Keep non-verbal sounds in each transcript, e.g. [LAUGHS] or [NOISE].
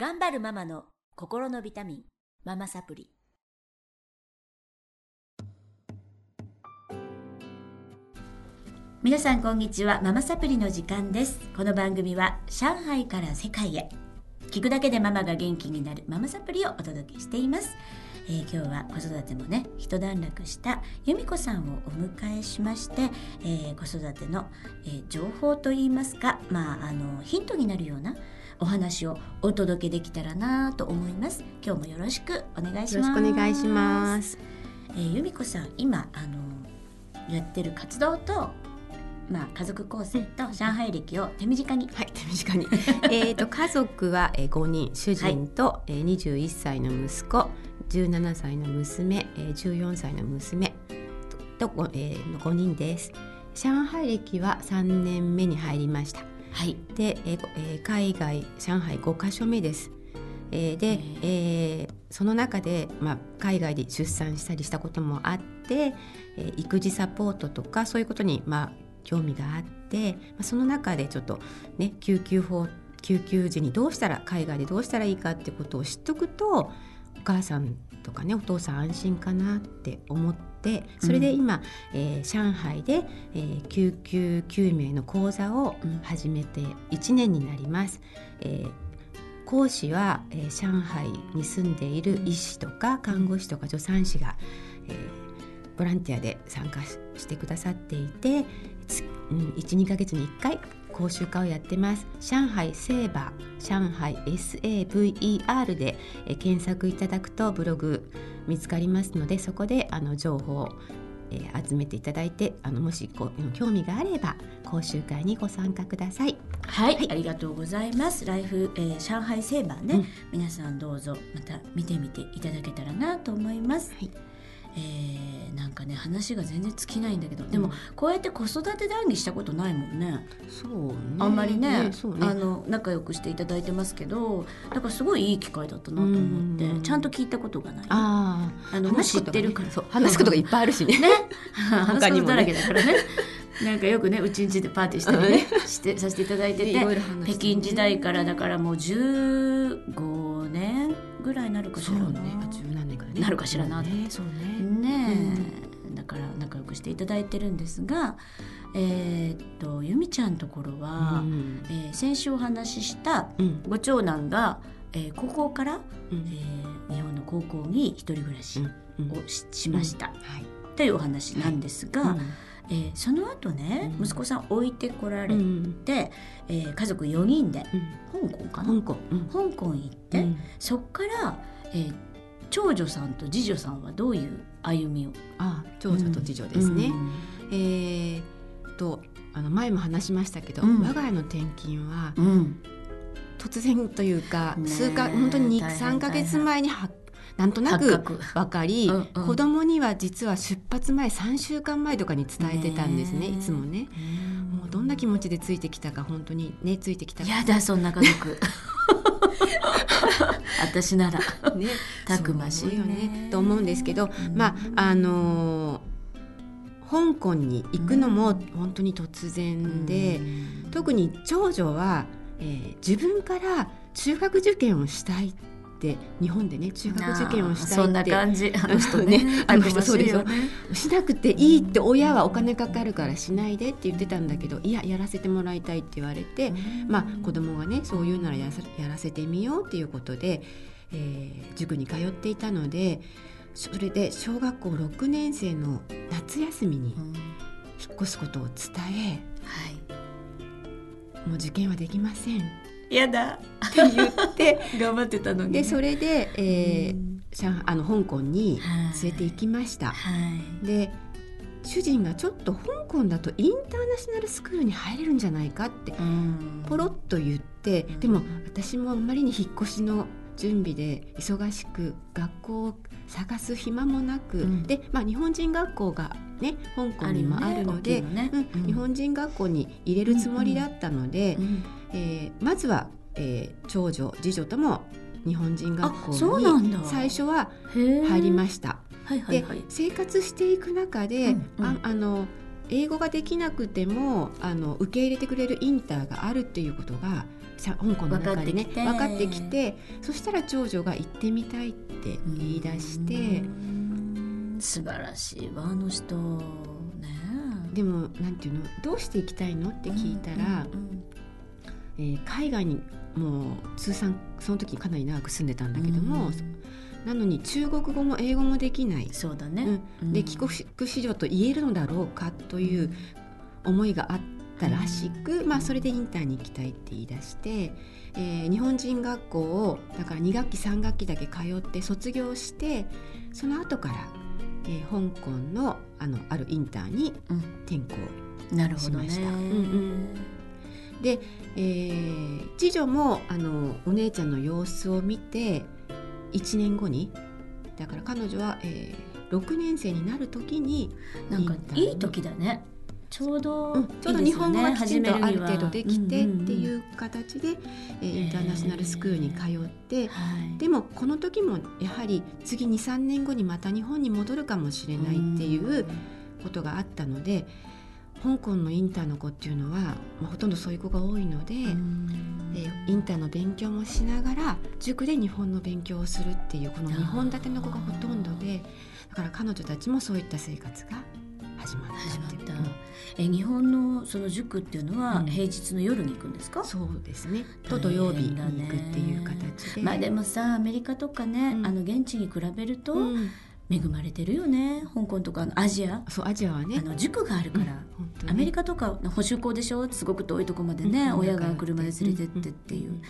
頑張るママの心のビタミンママサプリ。皆さんこんにちはママサプリの時間です。この番組は上海から世界へ。聞くだけでママが元気になるママサプリをお届けしています、えー、今日は子育てもね一段落した由美子さんをお迎えしまして、えー、子育ての、えー、情報といいますかまああのヒントになるようなお話をお届けできたらなと思います。今日もよろしくお願いします。よろしくお願いします、えー、由美子さん今あのやってる活動とまあ、家族構成と上海歴を手短に。はい、手短に。えっと、家族は5人、主人と21歳の息子、17歳の娘、14歳の娘と、えー、の5人です。上海歴は3年目に入りました。はい、で、えー、海外上海5か所目です。えー、で、えー、その中で、まあ、海外で出産したりしたこともあって、えー、育児サポートとかそういうことに、まあ、興味があって、まあ、その中でちょっとね救急法救急時にどうしたら海外でどうしたらいいかってことを知っとくとお母さんとかねお父さん安心かなって思ってそれで今、うん、えー、上海で、えー、救急救命の講座を始めて1年になります。えー講師は、えー、上海に住んでいる医師とか看護師とか助産師が、えー、ボランティアで参加してくださっていて、うん、12か月に1回講習会をやってます上海セーバー上海 SAVER でえ検索いただくとブログ見つかりますのでそこであの情報をえ集めていただいてあのもしこう興味があれば講習会にご参加ください。はい、はい、ありがとうございます。ライフ、えー、上海セーバーね、うん、皆さんどうぞまた見てみていただけたらなと思います。はいえー、なんかね話が全然尽きないんだけど、でもこうやって子育て談義したことないもんね。そうね。あんまりね、ねね、あの仲良くしていただいてますけどだからすごいいい機会だったなと思ってちゃんと聞いたことがない。ああの知ってるから、そう話すことがいっぱいあるしね。ね。[LAUGHS] 話すことだらけだからね。なんかよくねうちんちでパーティーしたりねしてさせていただいてて、北京時代からだからもう15年ぐらいになるかしらね。十何年からねなるかしらなって、ね、ねね、うん、だから仲良くしていただいてるんですがえー、っと由美ちゃんのところは、うん、えー、先週お話ししたご長男が、えー、高校から、うん、えー、日本の高校に一人暮らしをし,、しました、はい、というお話なんですが、はい。えー、その後ね、うん、息子さん置いてこられて、うん、えー、家族4人で、うん、香港かな？香港,、香港行って、そっから、えー、長女さんと次女さんはどういう歩みを？あ長女と次女ですね。えー、とあの前も話しましたけど、我が家の転勤は、突然というか、数か本当に3か月前に発なんとなく分かり、うんうん、子供には実は出発前3週間前とかに伝えてたんですねいつもね。もうどんな気持ちでついてきたか本当にねついてきたやだそんな家族 [LAUGHS] [LAUGHS] 私なら、ね、たくましいよね。と思うんですけど、まああのー、香港に行くのも本当に突然で、特に長女は、えー、自分から中学受験をしたいって日本でね中学受験をしたいって。そんな感じ。[LAUGHS] あの人ね。あの人そうですよ、ね、しなくていいって親はお金かかるからしないでって言ってたんだけどいややらせてもらいたいって言われて、まあ子供がねそういうならやらせてみようっていうことで、えー、塾に通っていたのでそれで小学校6年生の夏休みに引っ越すことを伝え、はい、もう受験はできませんやだ。って言って。[LAUGHS] 頑張ってたのに、でそれで、えー、あの香港に連れて行きました。はい、で主人がちょっと香港だとインターナショナルスクールに入れるんじゃないかってポロッと言って、でも私もあまりに引っ越しの準備で忙しく学校を探す暇もなく、うん、で、まあ、日本人学校がね香港にもあるので、ね。ね。うん、日本人学校に入れるつもりだったので、うん、えー、まずは、えー、長女次女とも日本人学校に最初は入りました。はいはいはい、で生活していく中で、うんうん、ああの英語ができなくてもあの受け入れてくれるインターがあるっていうことが香港の中でね分かってきて。そしたら長女が行ってみたいって言い出して素晴らしいわあの人。ねでもなんていうのどうして行きたいのって聞いたら、えー、海外にもう通算その時かなり長く住んでたんだけども、なのに中国語も英語もできない。そうだね、うん、で帰国子女と言えるのだろうかという思いがあったらしく、まあ、それでインターに行きたいって言い出して、えー、日本人学校をだから2学期3学期だけ通って卒業してその後から、えー、香港のあのあるインターに転校しました。で、えー、次女もあのお姉ちゃんの様子を見て1年後にだから彼女は、えー、6年生になる時になんかいい時だね。ちょうど、うん、ちょうど日本語がきちんとある程度できてっていう形で、えー、インターナショナルスクールに通って、でもこの時もやはり次23年後にまた日本に戻るかもしれないっていうことがあったので。香港のインターの子っていうのは、まあ、ほとんどそういう子が多いので、えー、インターの勉強もしながら塾で日本の勉強をするっていうこの2本立ての子がほとんどでだから彼女たちもそういった生活が始まった始まった、え日本のその塾っていうのは平日の夜に行くんですか、うん、そうですね。と土曜日に行くっていう形で、まあでもさアメリカとかね、うん、あの現地に比べると、うん。恵まれてるよね。香港とかアジア。そうアジアはね。あの塾があるから、うん、アメリカとか補修校でしょ？すごく遠いとこまでね、うん、親が車で連れてってっていう。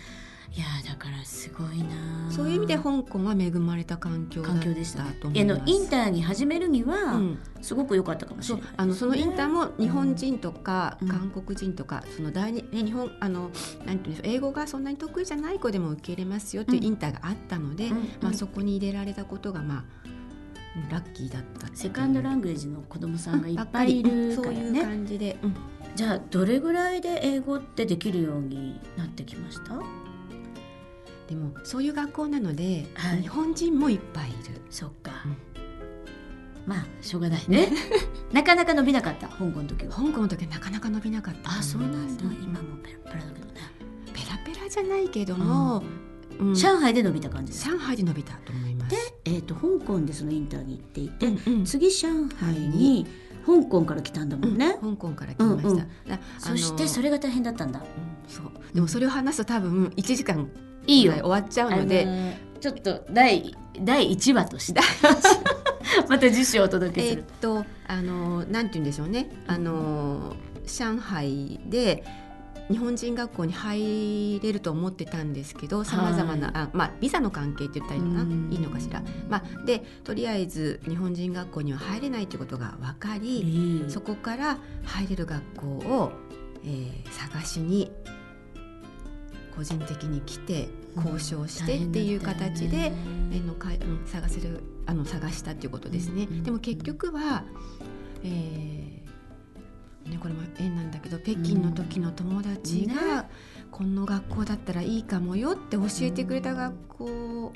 いやだからすごいなそういう意味で香港は恵まれた環境環境でしたと思います。インターに始めるには、すごく良かったかもしれない、ね、あのそのインターも日本人とか、韓国人とか、その第二、ね、日本あのなんていう英語がそんなに得意じゃない子でも受け入れますよっていうインターがあったので、まあ、そこに入れられたことがまあラッキーだったセカンドラングエージの子供さんがいっぱいいるからね、そういう感じで、うん、じゃあどれぐらいで英語ってできるようになってきました？でもそういう学校なので、はい、日本人もいっぱいいる。そっか、うん、まあしょうがないね。[LAUGHS] なかなか伸びなかった香港の時は。香港の時はなかなか伸びなかったあそうなんだ、今もペラペラだけどね。ペラペラじゃないけども、うん、上海で伸びた感じ。上海で伸びたと思いますで、えーと、香港でそのインターに行っていて、うんうん、次上海に香港から来たんだもんね、うん、香港から来ました、うんうん、そしてそれが大変だったんだ、そう。でもそれを話すと多分1時間いいよ。終わっちゃうので、ちょっと第第1話として。[LAUGHS] また次週お届けする。えっとあのなんて言うんでしょうね。あの上海で日本人学校に入れると思ってたんですけどさまざまな、あまあ、ビザの関係って言ったらいいのかな？いいのかしら、まあ、でとりあえず日本人学校には入れないということが分かり、そこから入れる学校を、えー、探しに個人的に来て交渉してっていう形で、うん、のか探せるあの探したっていうことですね。でも結局は、えーね、これも縁なんだけど北京の時の友達が、うんね、この学校だったらいいかもよって教えてくれた学校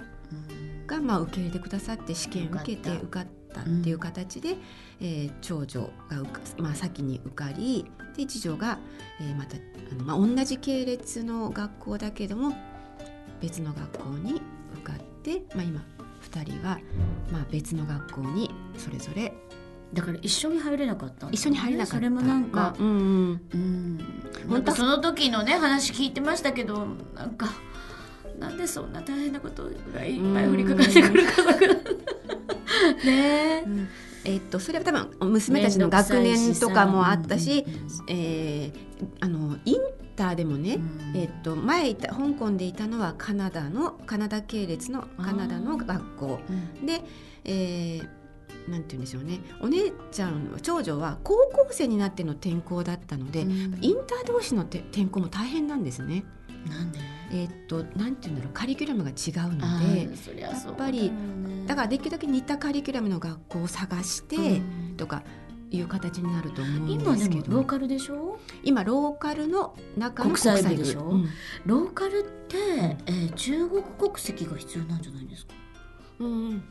が、まあ、受け入れてくださって試験受けて受かった。っていう形で、えー、長女がまあ、先に受かりで次女が、えー、またあの、まあ、同じ系列の学校だけども別の学校に受かって、まあ、今2人は、まあ、別の学校にそれぞれだから一緒に入れなかった、ね、一緒に入れなかった。それもなんか、まあ、うんうん。うん。本当。その時のね話聞いてましたけどなんかなんでそんな大変なことがいっぱい降りかかってくるかね、うん、えー、っとそれは多分娘たちの学年とかもあったし、えー、あのインターでもね、うん、えー、っと前いた香港でいたのはカナダのカナダ系列のカナダの学校、で、えー、なんて言うんでしょうね。お姉ちゃん長女は高校生になっての転校だったので、うん、インター同士の転校も大変なんですね。なんで？えー、っとなんて言うんだろう。カリキュラムが違うのでやっぱりだからできるだけ似たカリキュラムの学校を探してとか。いう形になると思うんですけど。ローカルでしょ？今ローカルの中の国際部。でしょ、うん、ローカルって、えー、中国国籍が必要なんじゃないですか？うん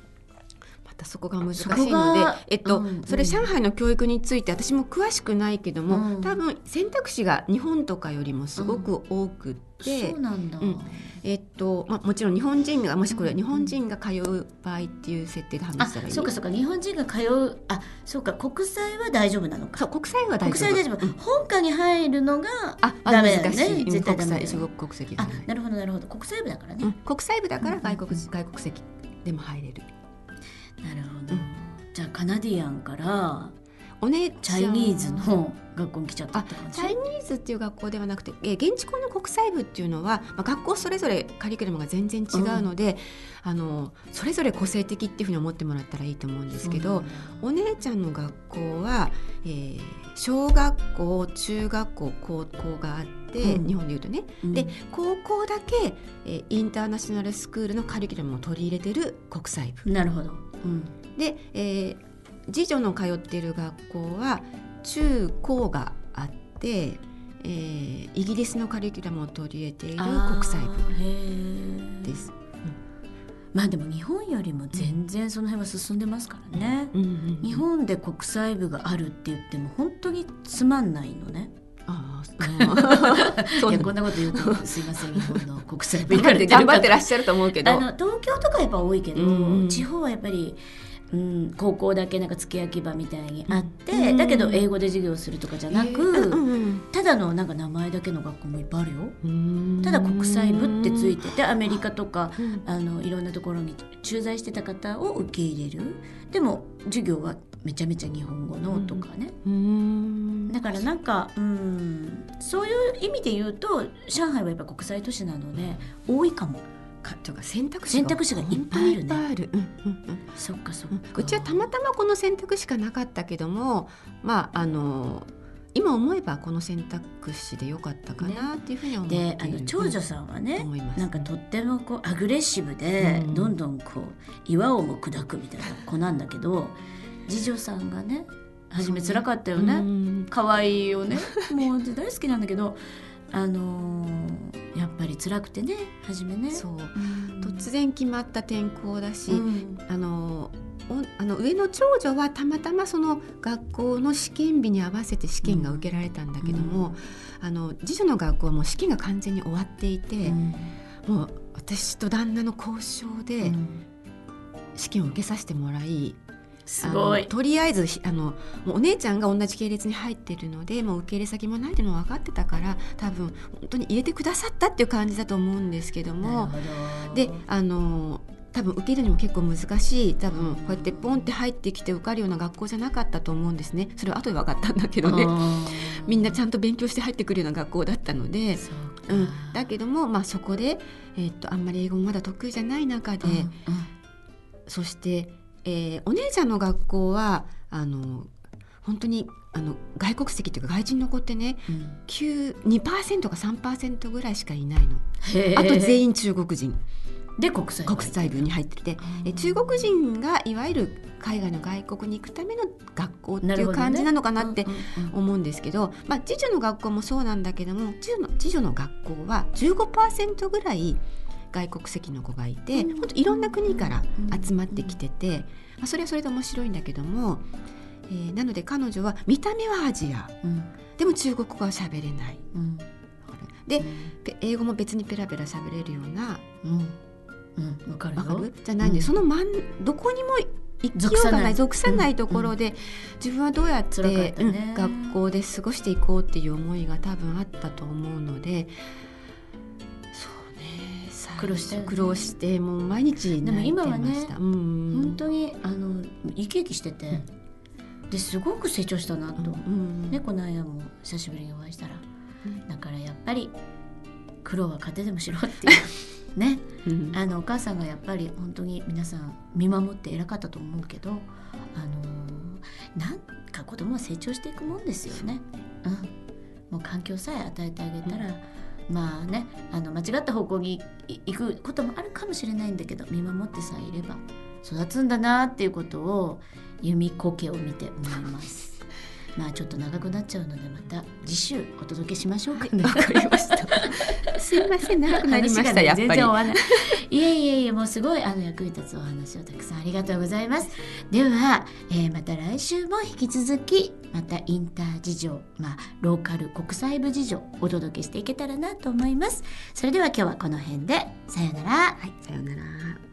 またそこが難しいので、えっと、うんうん、それ上海の教育について私も詳しくないけども、うん、多分選択肢が日本とかよりもすごく多くて、うん、そうなんだ、うん、えっとまあ、もちろん日本人がもしこれ日本人が通う場合っていう設定で話したらいい、そうかそうか。日本人が通うあそうか。国際は大丈夫なのか。そう国際は大丈夫。国際大丈夫、本科に入るのがあダメだよね絶対ダメ中国国籍あなるほどなるほど。国際部だからね、国際部だから外国,、外国籍でも入れるなるほど、じゃあカナディアンからお姉チャイニーズの学校に来ちゃったチャイニーズっていう学校ではなくて、え現地校の国際部っていうのは、まあ、学校それぞれカリキュラムが全然違うので、うん、あのそれぞれ個性的っていうふうに思ってもらったらいいと思うんですけど、お姉ちゃんの学校は、えー、小学校中学校高校があって、うん、日本でいうとね、うん、で高校だけ、えー、インターナショナルスクールのカリキュラムを取り入れてる国際部。なるほど、うん、で、えー次女の通っている学校は中高があって、えー、イギリスのカリキュラムを取り入れている国際部です。まあでも日本よりも全然その辺は進んでますからね、うんうんうん、日本で国際部があるって言っても本当につまんないのね。ああ [LAUGHS] いやこんなこと言うとすいません。日本の国際 [LAUGHS] 部頑張ってらっしゃると思うけど。あの東京とかやっぱ多いけど、うん。うん、地方はやっぱりうん、高校だけなんか付け焼き場みたいにあって、うん、だけど英語で授業するとかじゃなく、うん、ただのなんか名前だけの学校もいっぱいあるよ。ただ国際部ってついててアメリカとかあのいろんなところに駐在してた方を受け入れる。でも授業はめちゃめちゃ日本語のとかね、だからなんかうんそういう意味で言うと上海はやっぱ国際都市なので多いかも。かとか選択肢選択肢がいっぱいあるね。ある。うんうんうん。そっかそっか。うちはたまたまこの選択肢がなかったけども、まああの今思えばこの選択肢でよかったかなっていうふうに思ってであの長女さんはね、うん、なんかとってもこうアグレッシブで、どんどんこう岩をも砕くみたいな子なんだけど次女さんがね初め辛かったよね。可愛、いよね。もう大好きなんだけどあのー、やっぱり辛くてね初めね。そう、突然決まった転校だし、うん、あのあの上の長女はたまたまその学校の試験日に合わせて試験が受けられたんだけども、うん、あの次女の学校はもう試験が完全に終わっていて、うん、もう私と旦那の交渉で試験を受けさせてもらい、すごい。とりあえずあのお姉ちゃんが同じ系列に入ってるのでもう受け入れ先もないっていうの分かってたから多分本当に入れてくださったっていう感じだと思うんですけども。であの多分受けるにも結構難しい。多分こうやってポンって入ってきて受かるような学校じゃなかったと思うんですね。それは後で分かったんだけどね。みんなちゃんと勉強して入ってくるような学校だったので。う、ん、だけども、まあ、そこで、えー、っとあんまり英語もまだ得意じゃない中で、うんうん、そしてえー、お姉ちゃんの学校はあの本当にあの外国籍というか外人の子ってね、うん、2%か3%ぐらいしかいないの。あと全員中国人。で国際国際部に入ってて。え中国人がいわゆる海外の外国に行くための学校っていう感じなのかなって思うんですけど、まあ、次女の学校もそうなんだけども次女の次女の学校は15%ぐらい外国籍の子がいて、うん、本当いろんな国から集まってきてて、まあ、それはそれで面白いんだけども、えー、なので彼女は見た目はアジア、うん、でも中国語は喋れない、うん、で、英語も別にペラペラ喋れるような、うん。うん、かるる？じゃないんで、その真んどこにも行きようがない属さない。ところで、自分はどうやって、ね。うん、学校で過ごしていこうっていう思いが多分あったと思うので苦労して、苦労してもう毎日でも今はね、うん、本当にあの生き生きしてて、うん、ですごく成長したなと、うんね、この間も久しぶりにお会いしたら、だからやっぱり苦労は糧でもしろっていう。[LAUGHS] ね、あのお母さんがやっぱり本当に皆さん見守って偉かったと思うけどあのなんか子供は成長していくもんですよね。う。ん、もう環境さえ与えてあげたら、まあねあの間違った方向に行くこともあるかもしれないんだけど見守ってさえいれば育つんだなっていうことを弓苔を見て思います。[LAUGHS] まあちょっと長くなっちゃうのでまた次週お届けしましょうかね。[LAUGHS] わ、かりました。[LAUGHS] すいません長くなりました、ね、やっぱり。いえいえいえもうすごいあの役に立つお話をたくさんありがとうございます。では、えー、また来週も引き続きまたインター事情まあローカル国際部事情お届けしていけたらなと思います。それでは今日はこの辺でさよなら。はいさよなら。